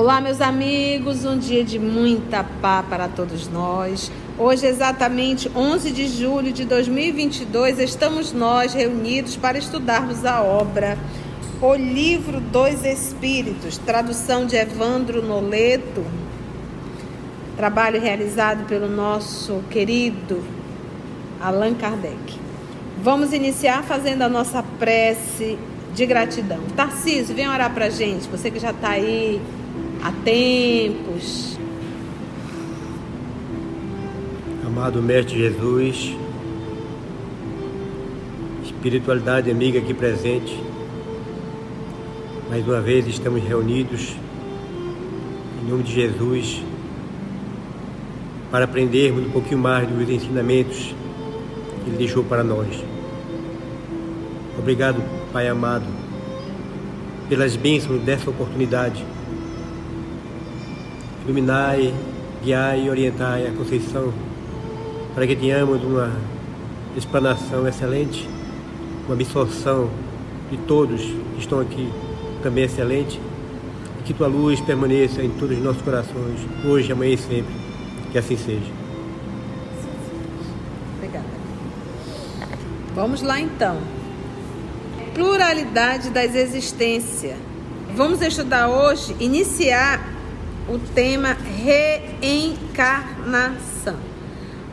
Olá, meus amigos, um dia de muita paz para todos nós. Hoje, exatamente 11 de julho de 2022, estamos nós reunidos para estudarmos a obra O Livro dos Espíritos, tradução de Evandro Noleto, trabalho realizado pelo nosso querido Allan Kardec. Vamos iniciar fazendo a nossa prece de gratidão. Tarcísio, vem orar para gente, você que já está aí há tempos. Amado Mestre Jesus, espiritualidade amiga aqui presente, mais uma vez estamos reunidos em nome de Jesus para aprendermos um pouquinho mais dos ensinamentos que Ele deixou para nós. Obrigado, Pai amado, pelas bênçãos dessa oportunidade iluminai, guiai e orientai a Conceição para que tenhamos uma explanação excelente, uma absorção de todos que estão aqui também excelente e que tua luz permaneça em todos os nossos corações, hoje, amanhã e sempre. Que assim seja. Obrigada. Vamos lá então. Pluralidade das existências. Vamos estudar hoje, iniciar o tema reencarnação.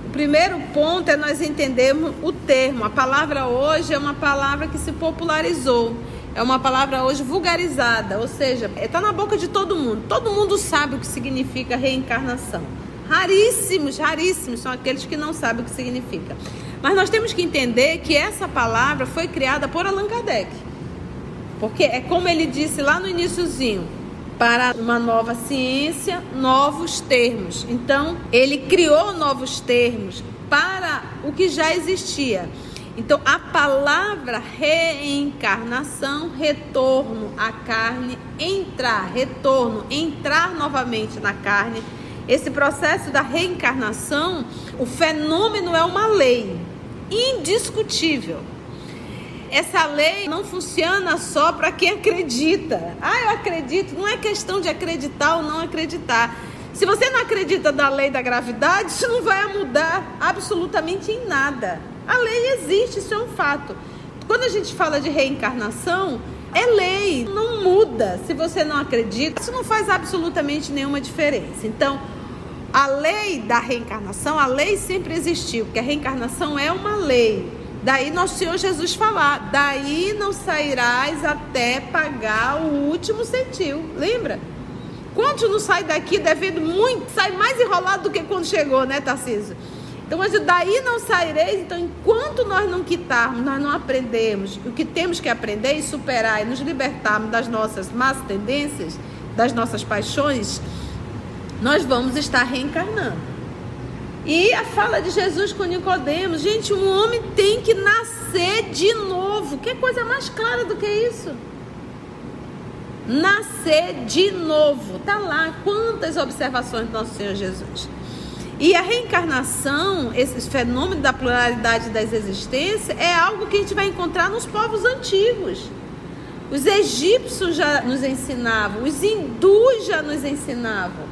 O primeiro ponto é nós entendermos o termo. A palavra hoje é uma palavra que se popularizou. É uma palavra hoje vulgarizada, ou seja, está na boca de todo mundo. Todo mundo sabe o que significa reencarnação. Raríssimos, raríssimos são aqueles que não sabem o que significa. Mas nós temos que entender que essa palavra foi criada por Allan Kardec. Porque é como ele disse lá no iníciozinho, para uma nova ciência, novos termos. Então, ele criou novos termos para o que já existia. Então, a palavra reencarnação, retorno à carne, entrar, retorno, entrar novamente na carne. Esse processo da reencarnação, o fenômeno é uma lei indiscutível essa lei não funciona só para quem acredita. Ah, eu acredito. Não é questão de acreditar ou não acreditar. Se você não acredita da lei da gravidade, isso não vai mudar absolutamente em nada. A lei existe, isso é um fato. Quando a gente fala de reencarnação, é lei, não muda. Se você não acredita, isso não faz absolutamente nenhuma diferença. Então, a lei da reencarnação, a lei sempre existiu, porque a reencarnação é uma lei. Daí nosso Senhor Jesus falar: daí não sairás até pagar o último centil. Lembra? Quantos não sai daqui devendo muito? Sai mais enrolado do que quando chegou, né, Tarcísio? Então, mas daí não saireis. Então, enquanto nós não quitarmos, nós não aprendemos o que temos que aprender e superar e nos libertarmos das nossas más tendências, das nossas paixões, nós vamos estar reencarnando. E a fala de Jesus com Nicodemos, gente, um homem tem que nascer de novo. Que coisa mais clara do que isso? Nascer de novo. Tá lá quantas observações do nosso Senhor Jesus. E a reencarnação, esse fenômeno da pluralidade das existências, é algo que a gente vai encontrar nos povos antigos. Os egípcios já nos ensinavam, os hindus já nos ensinavam.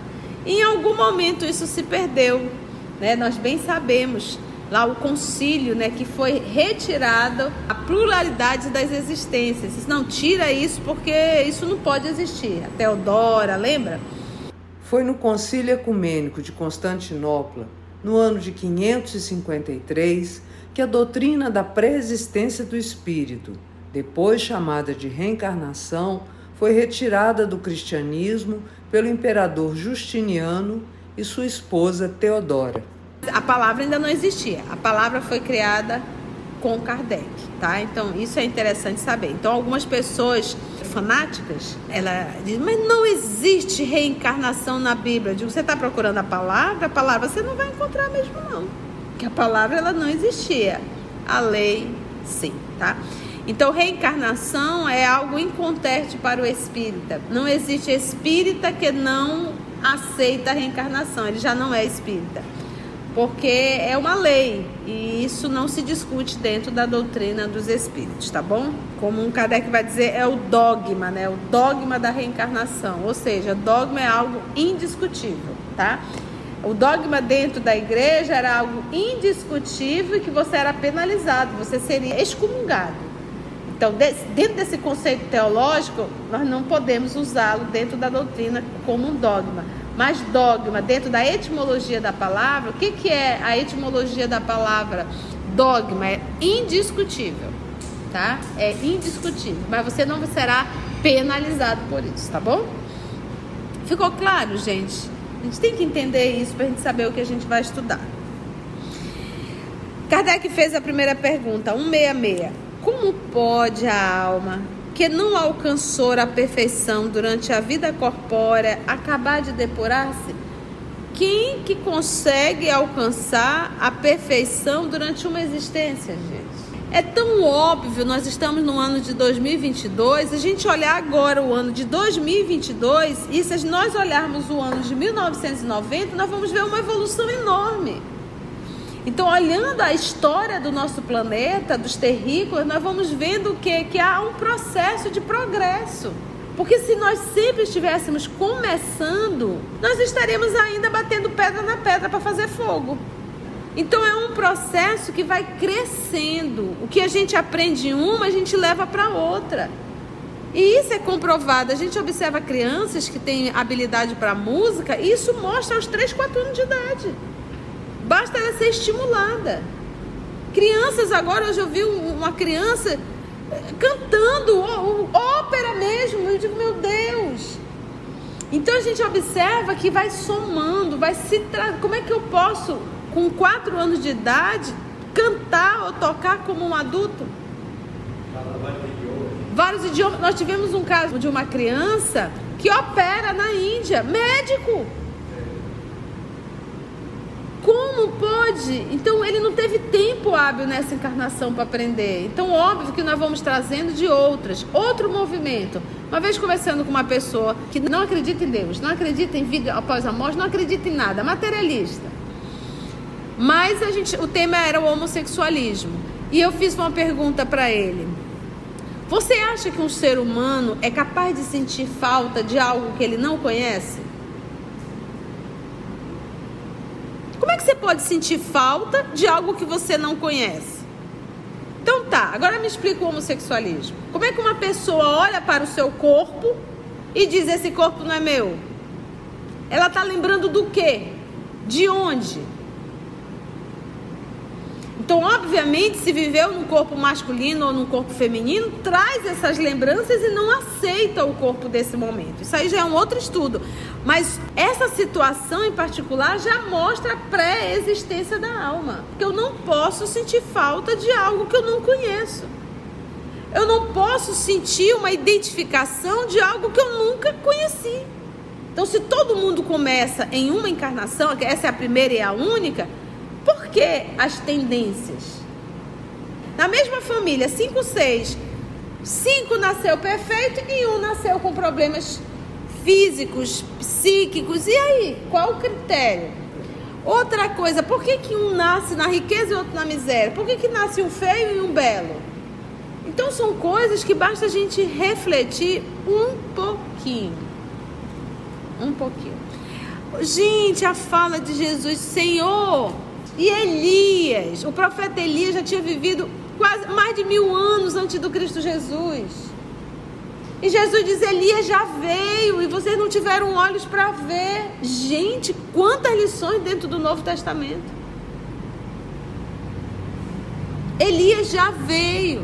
Em algum momento isso se perdeu. Né? Nós bem sabemos lá o concílio, né, que foi retirado a pluralidade das existências. Não tira isso porque isso não pode existir. A Teodora, lembra? Foi no concílio ecumênico de Constantinopla, no ano de 553, que a doutrina da pré-existência do espírito, depois chamada de reencarnação, foi retirada do cristianismo pelo imperador Justiniano e sua esposa Teodora. A palavra ainda não existia. A palavra foi criada com Kardec, tá? Então isso é interessante saber. Então algumas pessoas fanáticas, ela diz, mas não existe reencarnação na Bíblia. Eu digo, você está procurando a palavra? A palavra você não vai encontrar mesmo não, que a palavra ela não existia. A lei, sim, tá? Então, reencarnação é algo inconteste para o espírita. Não existe espírita que não aceita a reencarnação, ele já não é espírita. Porque é uma lei e isso não se discute dentro da doutrina dos espíritos, tá bom? Como um Kardec vai dizer, é o dogma, né? O dogma da reencarnação, ou seja, dogma é algo indiscutível, tá? O dogma dentro da igreja era algo indiscutível e que você era penalizado, você seria excomungado. Então, dentro desse conceito teológico, nós não podemos usá-lo dentro da doutrina como um dogma. Mas dogma, dentro da etimologia da palavra, o que, que é a etimologia da palavra dogma? É indiscutível, tá? É indiscutível, mas você não será penalizado por isso, tá bom? Ficou claro, gente? A gente tem que entender isso para a gente saber o que a gente vai estudar. Kardec fez a primeira pergunta, 166. Como pode a alma que não alcançou a perfeição durante a vida corpórea acabar de depurar-se? Quem que consegue alcançar a perfeição durante uma existência, gente? É tão óbvio, nós estamos no ano de 2022, a gente olhar agora o ano de 2022 e se nós olharmos o ano de 1990, nós vamos ver uma evolução enorme. Então, olhando a história do nosso planeta, dos terrícolas, nós vamos vendo que, que há um processo de progresso. Porque se nós sempre estivéssemos começando, nós estaríamos ainda batendo pedra na pedra para fazer fogo. Então é um processo que vai crescendo. O que a gente aprende em uma, a gente leva para outra. E isso é comprovado. A gente observa crianças que têm habilidade para música, e isso mostra aos 3, 4 anos de idade. Basta ela ser estimulada. Crianças, agora hoje eu vi uma criança eh, cantando ópera mesmo. Eu digo, meu Deus. Então a gente observa que vai somando, vai se tra... Como é que eu posso, com quatro anos de idade, cantar ou tocar como um adulto? Vários idiomas. Nós tivemos um caso de uma criança que opera na Índia, médico. Como pode? Então ele não teve tempo hábil nessa encarnação para aprender. Então, óbvio que nós vamos trazendo de outras. Outro movimento. Uma vez conversando com uma pessoa que não acredita em Deus, não acredita em vida após a morte, não acredita em nada, materialista. Mas a gente, o tema era o homossexualismo. E eu fiz uma pergunta para ele. Você acha que um ser humano é capaz de sentir falta de algo que ele não conhece? Como é que você pode sentir falta de algo que você não conhece? Então tá, agora me explica o homossexualismo. Como é que uma pessoa olha para o seu corpo e diz esse corpo não é meu? Ela está lembrando do quê? De onde? Então, obviamente, se viveu num corpo masculino ou num corpo feminino, traz essas lembranças e não aceita o corpo desse momento. Isso aí já é um outro estudo. Mas essa situação em particular já mostra a pré-existência da alma. Porque eu não posso sentir falta de algo que eu não conheço. Eu não posso sentir uma identificação de algo que eu nunca conheci. Então, se todo mundo começa em uma encarnação, essa é a primeira e a única, que as tendências? Na mesma família, cinco, seis, cinco nasceu perfeito e um nasceu com problemas físicos, psíquicos. E aí, qual o critério? Outra coisa, por que, que um nasce na riqueza e outro na miséria? Por que, que nasce um feio e um belo? Então são coisas que basta a gente refletir um pouquinho. Um pouquinho. Gente, a fala de Jesus, Senhor, e Elias, o profeta Elias já tinha vivido quase mais de mil anos antes do Cristo Jesus. E Jesus diz: Elias já veio e vocês não tiveram olhos para ver. Gente, quantas lições dentro do Novo Testamento. Elias já veio.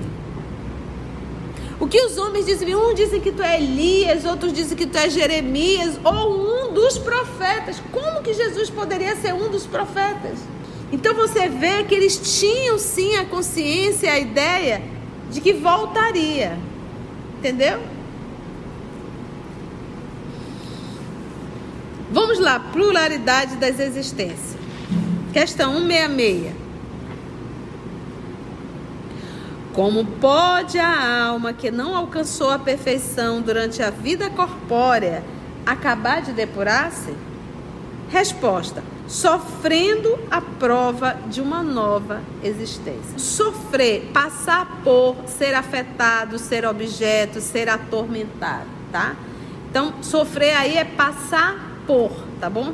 O que os homens dizem? Um dizem que tu é Elias, outros dizem que tu é Jeremias, ou um dos profetas. Como que Jesus poderia ser um dos profetas? Então você vê que eles tinham sim a consciência, a ideia de que voltaria. Entendeu? Vamos lá, pluralidade das existências. Questão 166. Como pode a alma que não alcançou a perfeição durante a vida corpórea acabar de depurar-se? Resposta: sofrendo a prova de uma nova existência. Sofrer, passar por, ser afetado, ser objeto, ser atormentado, tá? Então, sofrer aí é passar por, tá bom?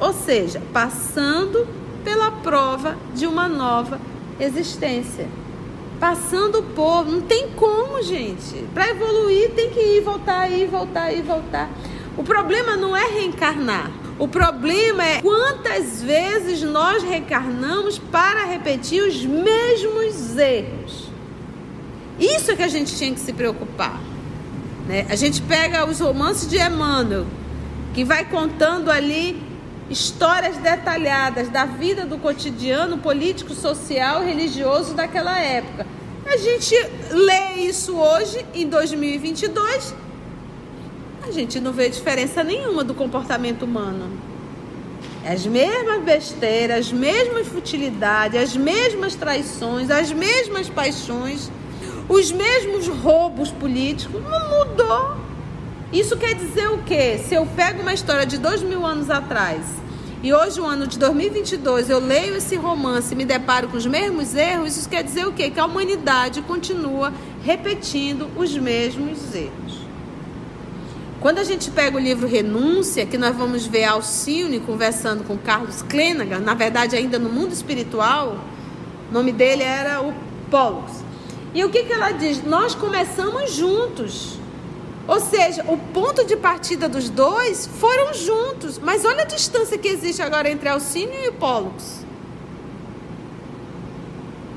Ou seja, passando pela prova de uma nova existência. Passando por, não tem como, gente. Para evoluir tem que ir, voltar, ir, voltar, ir, voltar. O problema não é reencarnar. O problema é quantas vezes nós reencarnamos para repetir os mesmos erros. Isso é que a gente tinha que se preocupar. Né? A gente pega os romances de Emmanuel, que vai contando ali histórias detalhadas da vida do cotidiano político, social religioso daquela época. A gente lê isso hoje, em 2022, a gente não vê diferença nenhuma do comportamento humano. As mesmas besteiras, as mesmas futilidades, as mesmas traições, as mesmas paixões, os mesmos roubos políticos. Não mudou. Isso quer dizer o quê? Se eu pego uma história de dois mil anos atrás e hoje, o ano de 2022, eu leio esse romance e me deparo com os mesmos erros, isso quer dizer o quê? Que a humanidade continua repetindo os mesmos erros. Quando a gente pega o livro Renúncia, que nós vamos ver Alcione conversando com Carlos Clenaghan, na verdade ainda no mundo espiritual, o nome dele era o Pollux. E o que, que ela diz? Nós começamos juntos. Ou seja, o ponto de partida dos dois foram juntos. Mas olha a distância que existe agora entre Alcínio e o Pollux.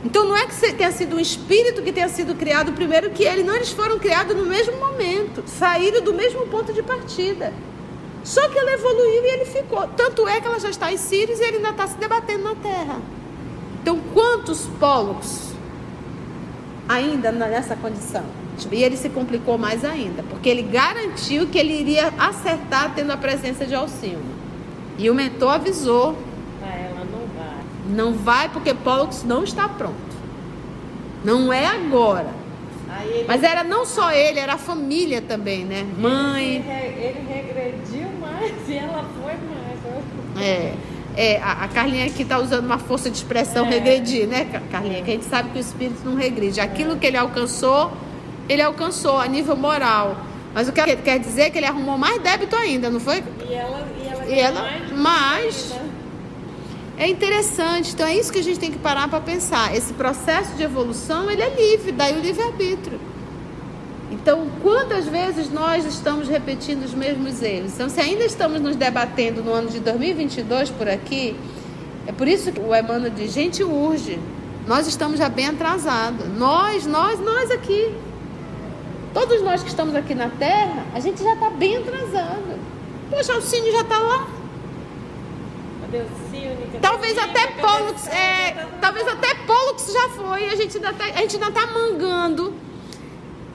Então não é que tenha sido um espírito que tenha sido criado primeiro que ele, não, eles foram criados no mesmo momento, saíram do mesmo ponto de partida. Só que ela evoluiu e ele ficou. Tanto é que ela já está em Sirius e ele ainda está se debatendo na Terra. Então, quantos Pollux ainda nessa condição? E ele se complicou mais ainda, porque ele garantiu que ele iria acertar tendo a presença de Alcino. E o mentor avisou. Ah, ela não vai. Não vai porque Pollux não está pronto. Não é agora. Ele... Mas era não só ele, era a família também, né? Mãe. Ele, ele regrediu mais e ela foi mais. É. É, a, a Carlinha aqui está usando uma força de expressão é. regredir, né, Carlinha? Que a gente sabe que o espírito não regride. Aquilo que ele alcançou, ele alcançou a nível moral. Mas o que quer dizer é que ele arrumou mais débito ainda, não foi? E ela, e ela, e ela mais. mais. É interessante, então é isso que a gente tem que parar para pensar. Esse processo de evolução, ele é livre, daí o livre-arbítrio. Então, quantas vezes nós estamos repetindo os mesmos erros? Então, se ainda estamos nos debatendo no ano de 2022 por aqui, é por isso que o Emmanuel diz, gente, urge. Nós estamos já bem atrasados. Nós, nós, nós aqui. Todos nós que estamos aqui na Terra, a gente já está bem atrasado. Poxa, o Cine já está lá. Talvez até Pollux, é, talvez até Pollux já foi. A gente ainda está tá, tá mangando,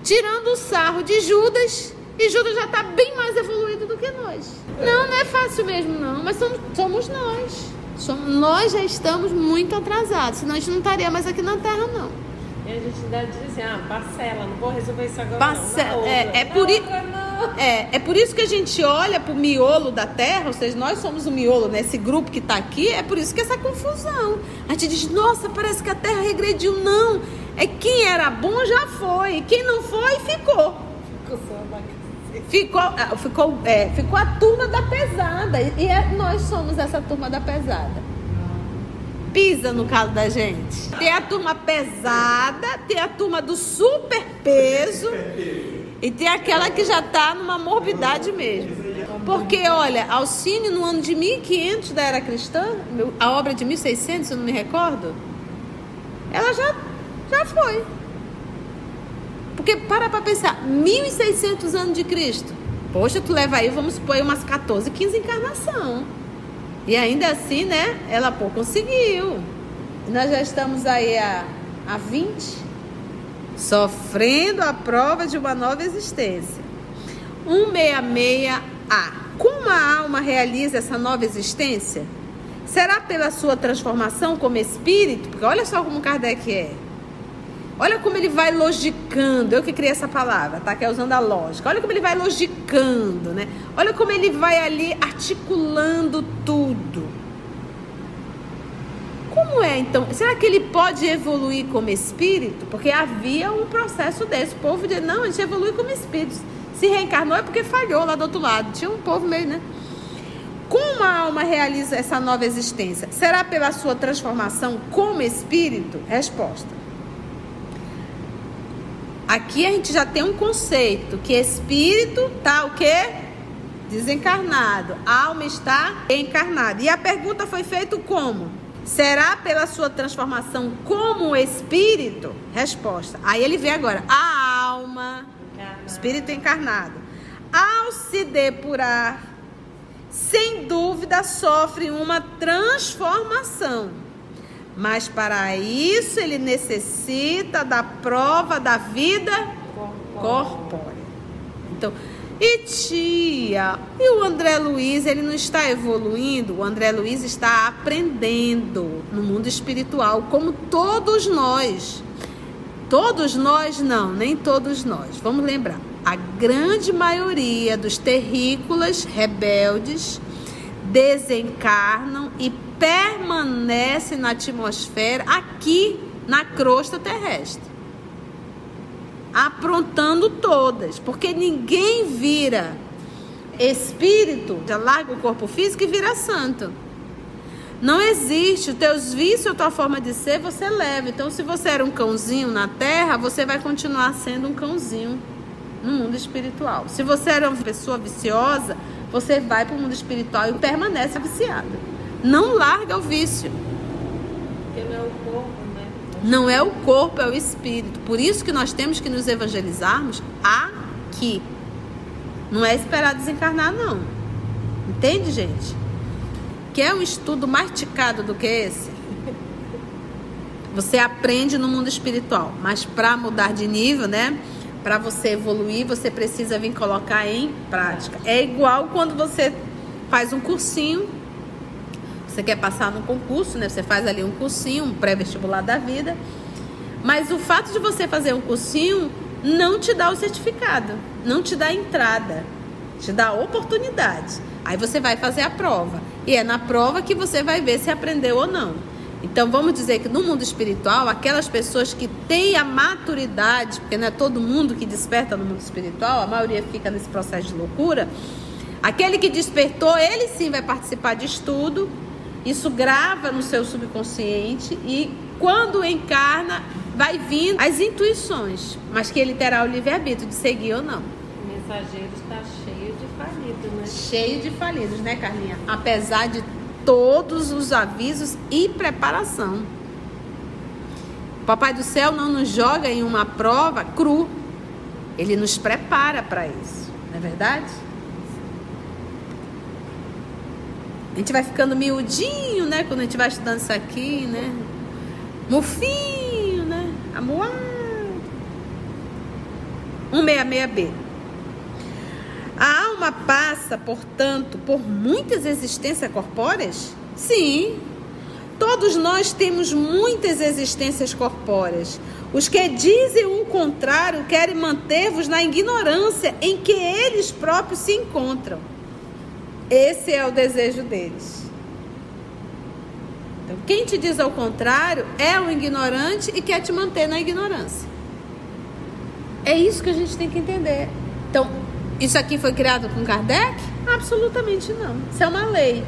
tirando o sarro de Judas. E Judas já está bem mais evoluído do que nós. Não, não é fácil mesmo, não. Mas somos, somos nós. Somos, nós já estamos muito atrasados. Senão a gente não estaria mais aqui na Terra, não. E a gente ainda diz assim, ah, parcela, não vou resolver isso agora. Parcela, não. É, é, por i... é, é por isso que a gente olha para o miolo da Terra, ou seja, nós somos o miolo, né? Esse grupo que está aqui, é por isso que essa confusão. A gente diz, nossa, parece que a Terra regrediu. Não, é quem era bom já foi, quem não foi, ficou. Ficou só Ficou, ah, ficou, é, ficou a turma da pesada. E é, nós somos essa turma da pesada pisa no calo da gente. Tem a turma pesada, tem a turma do super peso e tem aquela que já está numa morbidade mesmo. Porque, olha, Alcine no ano de 1500 da era cristã, a obra de 1600, se eu não me recordo, ela já, já foi. Porque para para pensar, 1600 anos de Cristo. Poxa, tu leva aí, vamos supor, umas 14, 15 encarnação. E ainda assim, né? Ela pô, conseguiu. Nós já estamos aí há, há 20, sofrendo a prova de uma nova existência. 166A. Como a alma realiza essa nova existência? Será pela sua transformação como espírito? Porque olha só como Kardec é. Olha como ele vai logicando. Eu que criei essa palavra, tá? Que é usando a lógica. Olha como ele vai logicando, né? Olha como ele vai ali articulando tudo. Como é então? Será que ele pode evoluir como espírito? Porque havia um processo desse. O povo dizia, não, a gente evolui como espírito. Se reencarnou é porque falhou lá do outro lado. Tinha um povo meio, né? Como a alma realiza essa nova existência? Será pela sua transformação como espírito? Resposta. Aqui a gente já tem um conceito que espírito tá o quê? Desencarnado. A alma está encarnada. E a pergunta foi feita como? Será pela sua transformação como espírito? Resposta. Aí ele vê agora. A alma, espírito encarnado, ao se depurar sem dúvida sofre uma transformação. Mas para isso ele necessita da prova da vida corpórea. Então, e tia, e o André Luiz, ele não está evoluindo? O André Luiz está aprendendo no mundo espiritual, como todos nós. Todos nós não, nem todos nós. Vamos lembrar a grande maioria dos terrícolas rebeldes desencarnam e permanecem na atmosfera aqui na crosta terrestre. Aprontando todas, porque ninguém vira espírito, já larga o corpo físico e vira santo. Não existe. Os teus vícios, a tua forma de ser, você leva. Então, se você era um cãozinho na terra, você vai continuar sendo um cãozinho no mundo espiritual. Se você era uma pessoa viciosa, você vai para o mundo espiritual e permanece viciado. Não larga o vício. Porque não é o corpo? Não é o corpo, é o espírito. Por isso que nós temos que nos evangelizarmos aqui. Não é esperar desencarnar, não. Entende, gente? Quer um estudo mais ticado do que esse? Você aprende no mundo espiritual, mas para mudar de nível, né? para você evoluir, você precisa vir colocar em prática. É igual quando você faz um cursinho, você quer passar no concurso, né? Você faz ali um cursinho, um pré-vestibular da vida. Mas o fato de você fazer um cursinho não te dá o certificado, não te dá entrada, te dá oportunidade. Aí você vai fazer a prova. E é na prova que você vai ver se aprendeu ou não. Então vamos dizer que no mundo espiritual, aquelas pessoas que têm a maturidade, porque não é todo mundo que desperta no mundo espiritual, a maioria fica nesse processo de loucura. Aquele que despertou, ele sim vai participar de estudo, isso grava no seu subconsciente e quando encarna, vai vindo as intuições, mas que ele terá o livre-arbítrio de seguir ou não. O mensageiro está cheio de falidos, né? Cheio de falidos, né, Carlinha? Apesar de todos os avisos e preparação. O Papai do Céu não nos joga em uma prova cru. Ele nos prepara para isso, não é verdade? A gente vai ficando miudinho, né? Quando a gente vai estudando isso aqui, né? Mufinho, né? Amuado. 166B. A alma passa, portanto, por muitas existências corpóreas? Sim. Todos nós temos muitas existências corpóreas. Os que dizem o contrário querem manter-vos na ignorância em que eles próprios se encontram. Esse é o desejo deles. Então, quem te diz ao contrário é o ignorante e quer te manter na ignorância. É isso que a gente tem que entender. Então, isso aqui foi criado com Kardec? Absolutamente não. Isso é uma lei.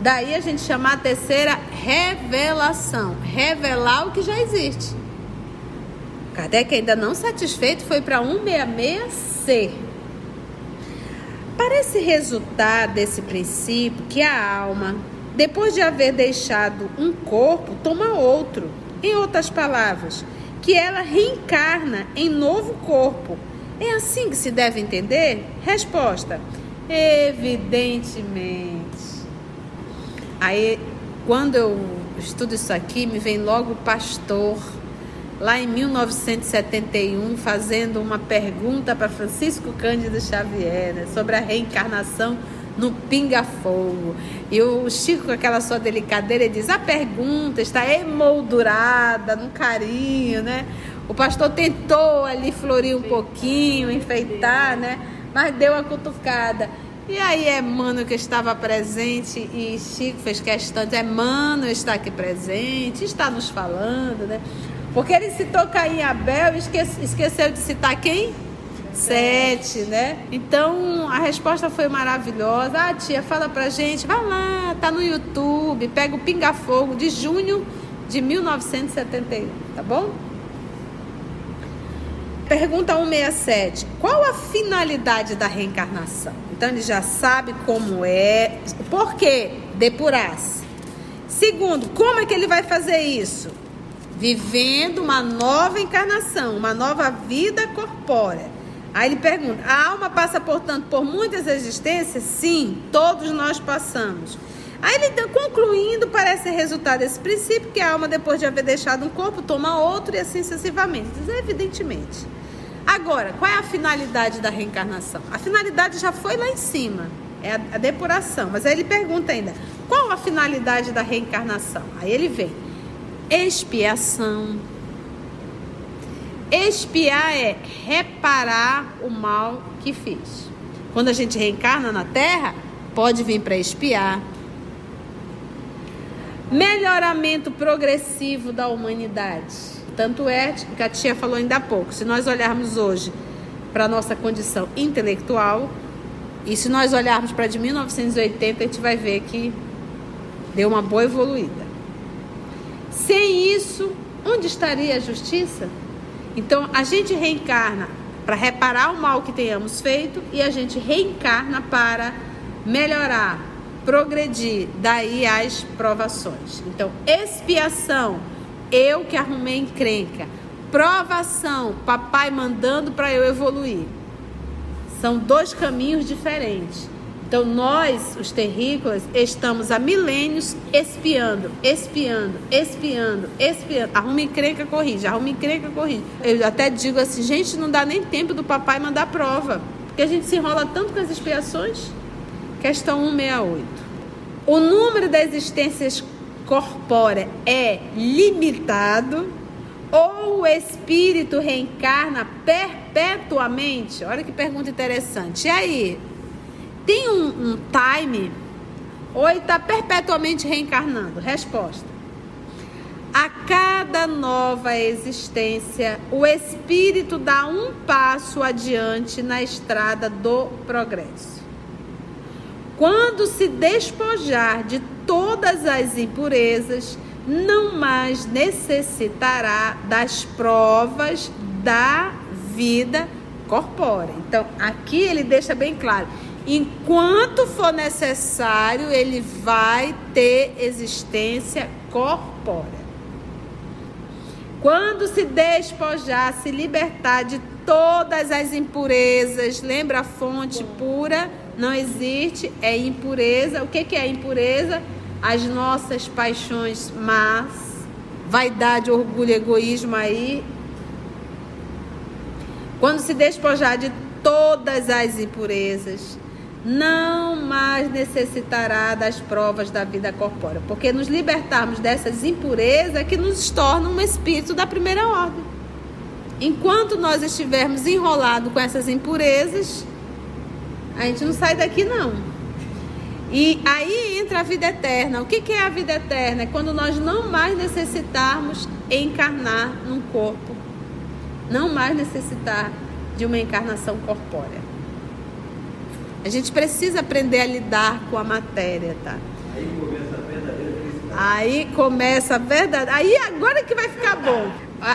Daí a gente chama a terceira revelação revelar o que já existe. Kardec, ainda não satisfeito, foi para 166C. Parece resultar desse princípio que a alma, depois de haver deixado um corpo, toma outro. Em outras palavras, que ela reencarna em novo corpo é assim que se deve entender? Resposta: evidentemente. Aí, quando eu estudo isso aqui, me vem logo o pastor, lá em 1971, fazendo uma pergunta para Francisco Cândido Xavier né, sobre a reencarnação no pinga-fogo. E o Chico, com aquela sua delicadeira, diz: a pergunta está emoldurada no carinho, né? O pastor tentou ali florir um pouquinho, enfeitar, né? Mas deu a cutucada. E aí Emmanuel que estava presente e Chico fez questão de Emmanuel está aqui presente, está nos falando, né? Porque ele citou Caim e Abel e esquece, esqueceu de citar quem? Sete, né? Então a resposta foi maravilhosa. Ah, tia, fala pra gente, vai lá, tá no YouTube, pega o Pinga Fogo de junho de 1971, tá bom? Pergunta 167. Qual a finalidade da reencarnação? Então ele já sabe como é. Por quê? Depurar-se. Segundo, como é que ele vai fazer isso? Vivendo uma nova encarnação, uma nova vida corpórea. Aí ele pergunta: a alma passa, portanto, por muitas existências? Sim, todos nós passamos. Aí ele concluindo, parece resultado desse princípio que a alma, depois de haver deixado um corpo, toma outro e assim sucessivamente. Evidentemente. Agora, qual é a finalidade da reencarnação? A finalidade já foi lá em cima, é a, a depuração. Mas aí ele pergunta ainda: qual a finalidade da reencarnação? Aí ele vem: expiação. Expiar é reparar o mal que fiz. Quando a gente reencarna na Terra, pode vir para expiar. Melhoramento progressivo da humanidade tanto é que a tia falou ainda há pouco, se nós olharmos hoje para a nossa condição intelectual, e se nós olharmos para de 1980, a gente vai ver que deu uma boa evoluída. Sem isso, onde estaria a justiça? Então, a gente reencarna para reparar o mal que tenhamos feito e a gente reencarna para melhorar, progredir, daí as provações. Então, expiação eu que arrumei encrenca. Provação, papai mandando para eu evoluir. São dois caminhos diferentes. Então nós, os terrícolas, estamos há milênios espiando, espiando, espiando, espiando. Arruma encrenca, corrige, arruma encrenca, corrige. Eu até digo assim, gente, não dá nem tempo do papai mandar prova. Porque a gente se enrola tanto com as expiações. Questão 168. O número das existências corpórea é limitado ou o espírito reencarna perpetuamente? Olha que pergunta interessante. E aí? Tem um, um time ou está perpetuamente reencarnando? Resposta. A cada nova existência, o espírito dá um passo adiante na estrada do progresso. Quando se despojar de todas as impurezas, não mais necessitará das provas da vida corpórea. Então, aqui ele deixa bem claro: enquanto for necessário, ele vai ter existência corpórea. Quando se despojar, se libertar de todas as impurezas, lembra a fonte pura? Não existe, é impureza. O que, que é impureza? as nossas paixões más, vaidade, orgulho, egoísmo aí. Quando se despojar de todas as impurezas, não mais necessitará das provas da vida corpórea, porque nos libertarmos dessas impurezas é que nos torna um espírito da primeira ordem. Enquanto nós estivermos enrolados com essas impurezas, a gente não sai daqui não. E aí entra a vida eterna. O que, que é a vida eterna? É quando nós não mais necessitarmos encarnar num corpo, não mais necessitar de uma encarnação corpórea. A gente precisa aprender a lidar com a matéria, tá? Aí começa a verdadeira felicidade. Aí começa a verdade. Aí agora que vai ficar bom.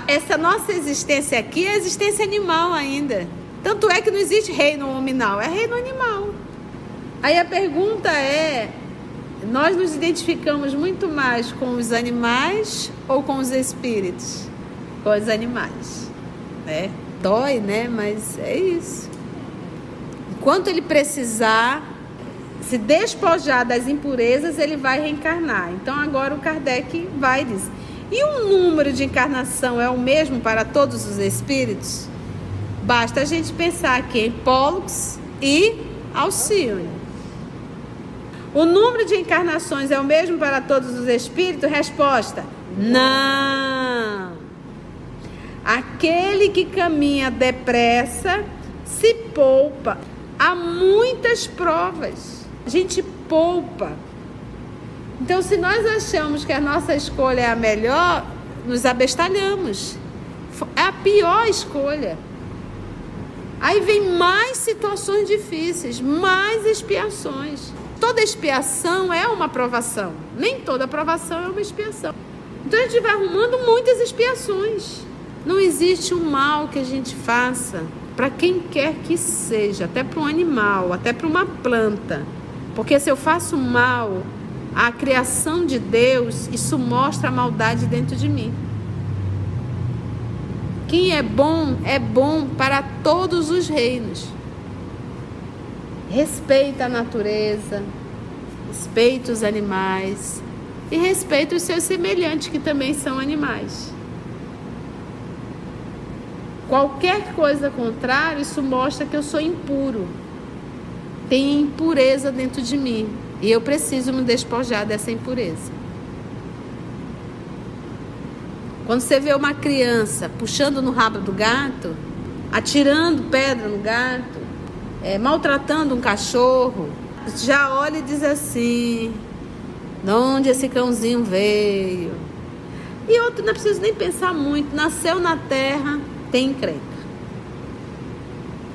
Essa nossa existência aqui é existência animal ainda. Tanto é que não existe reino nominal, é reino animal. Aí a pergunta é: nós nos identificamos muito mais com os animais ou com os espíritos? Com os animais, né? Dói, né? Mas é isso. Enquanto ele precisar se despojar das impurezas, ele vai reencarnar. Então agora o Kardec vai dizer: e o número de encarnação é o mesmo para todos os espíritos? Basta a gente pensar aqui em Pollux e Alcione. O número de encarnações é o mesmo para todos os espíritos? Resposta: não. Aquele que caminha depressa se poupa há muitas provas. A gente poupa. Então, se nós achamos que a nossa escolha é a melhor, nos abestalhamos. É a pior escolha. Aí vem mais situações difíceis, mais expiações. Toda expiação é uma provação. Nem toda provação é uma expiação. Então a gente vai arrumando muitas expiações. Não existe um mal que a gente faça para quem quer que seja, até para um animal, até para uma planta. Porque se eu faço mal à criação de Deus, isso mostra a maldade dentro de mim. Quem é bom é bom para todos os reinos. Respeita a natureza, respeita os animais e respeita os seus semelhantes que também são animais. Qualquer coisa contrária, isso mostra que eu sou impuro. Tem impureza dentro de mim e eu preciso me despojar dessa impureza. Quando você vê uma criança puxando no rabo do gato, atirando pedra no gato, é, maltratando um cachorro, já olha e diz assim: de onde esse cãozinho veio? E outro, não preciso nem pensar muito, nasceu na terra, tem encrenca.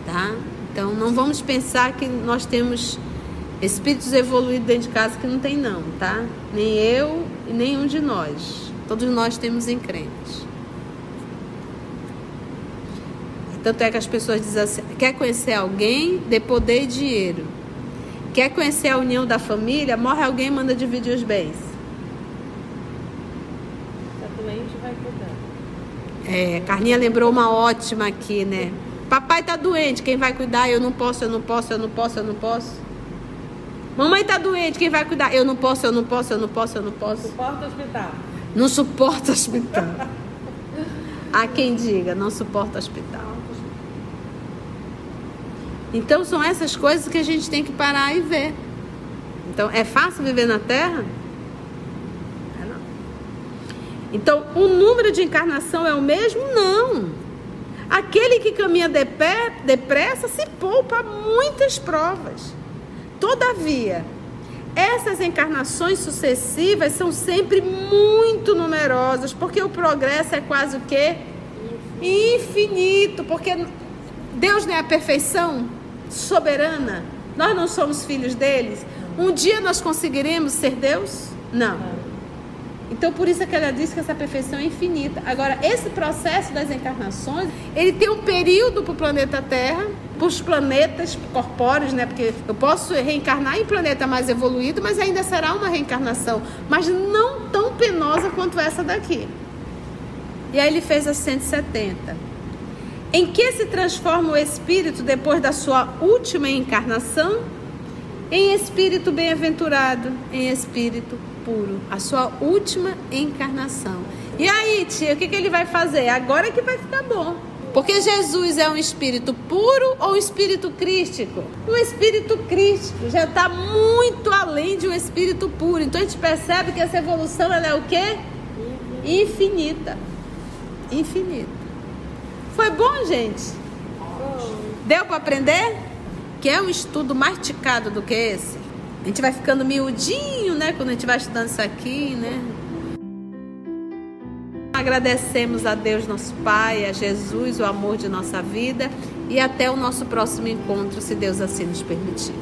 Tá? Então não vamos pensar que nós temos espíritos evoluídos dentro de casa que não tem não, tá? Nem eu e nenhum de nós. Todos nós temos encrenques. Tanto é que as pessoas dizem assim: quer conhecer alguém, dê poder e dinheiro. Quer conhecer a união da família, morre alguém manda dividir os bens. Tá doente, vai cuidar. É, Carlinha lembrou uma ótima aqui, né? Papai tá doente, quem vai cuidar? Eu não posso, eu não posso, eu não posso, eu não posso. Mamãe tá doente, quem vai cuidar? Eu não posso, eu não posso, eu não posso, eu não posso. Suporta o hospital. Não suporta hospital. Há quem diga, não suporta hospital. Então são essas coisas que a gente tem que parar e ver. Então, é fácil viver na Terra? Então, o número de encarnação é o mesmo? Não. Aquele que caminha depressa se poupa muitas provas. Todavia, essas encarnações sucessivas são sempre muito numerosas, porque o progresso é quase o quê? Infinito, porque Deus não é a perfeição soberana. Nós não somos filhos deles. Um dia nós conseguiremos ser Deus? Não. Então por isso é que ela diz que essa perfeição é infinita. Agora, esse processo das encarnações, ele tem um período para o planeta Terra para os planetas corpóreos, né? Porque eu posso reencarnar em planeta mais evoluído, mas ainda será uma reencarnação, mas não tão penosa quanto essa daqui. E aí ele fez as 170. Em que se transforma o espírito depois da sua última encarnação? Em espírito bem-aventurado, em espírito puro, a sua última encarnação. E aí, tia, o que, que ele vai fazer? Agora que vai ficar bom. Porque Jesus é um espírito puro ou um espírito crístico? Um espírito crístico já está muito além de um espírito puro. Então a gente percebe que essa evolução ela é o quê? Infinita. Infinita. Foi bom, gente? Deu para aprender? Que é um estudo masticado do que esse? A gente vai ficando miudinho, né? Quando a gente vai estudando isso aqui, né? Agradecemos a Deus, nosso Pai, a Jesus, o amor de nossa vida e até o nosso próximo encontro, se Deus assim nos permitir.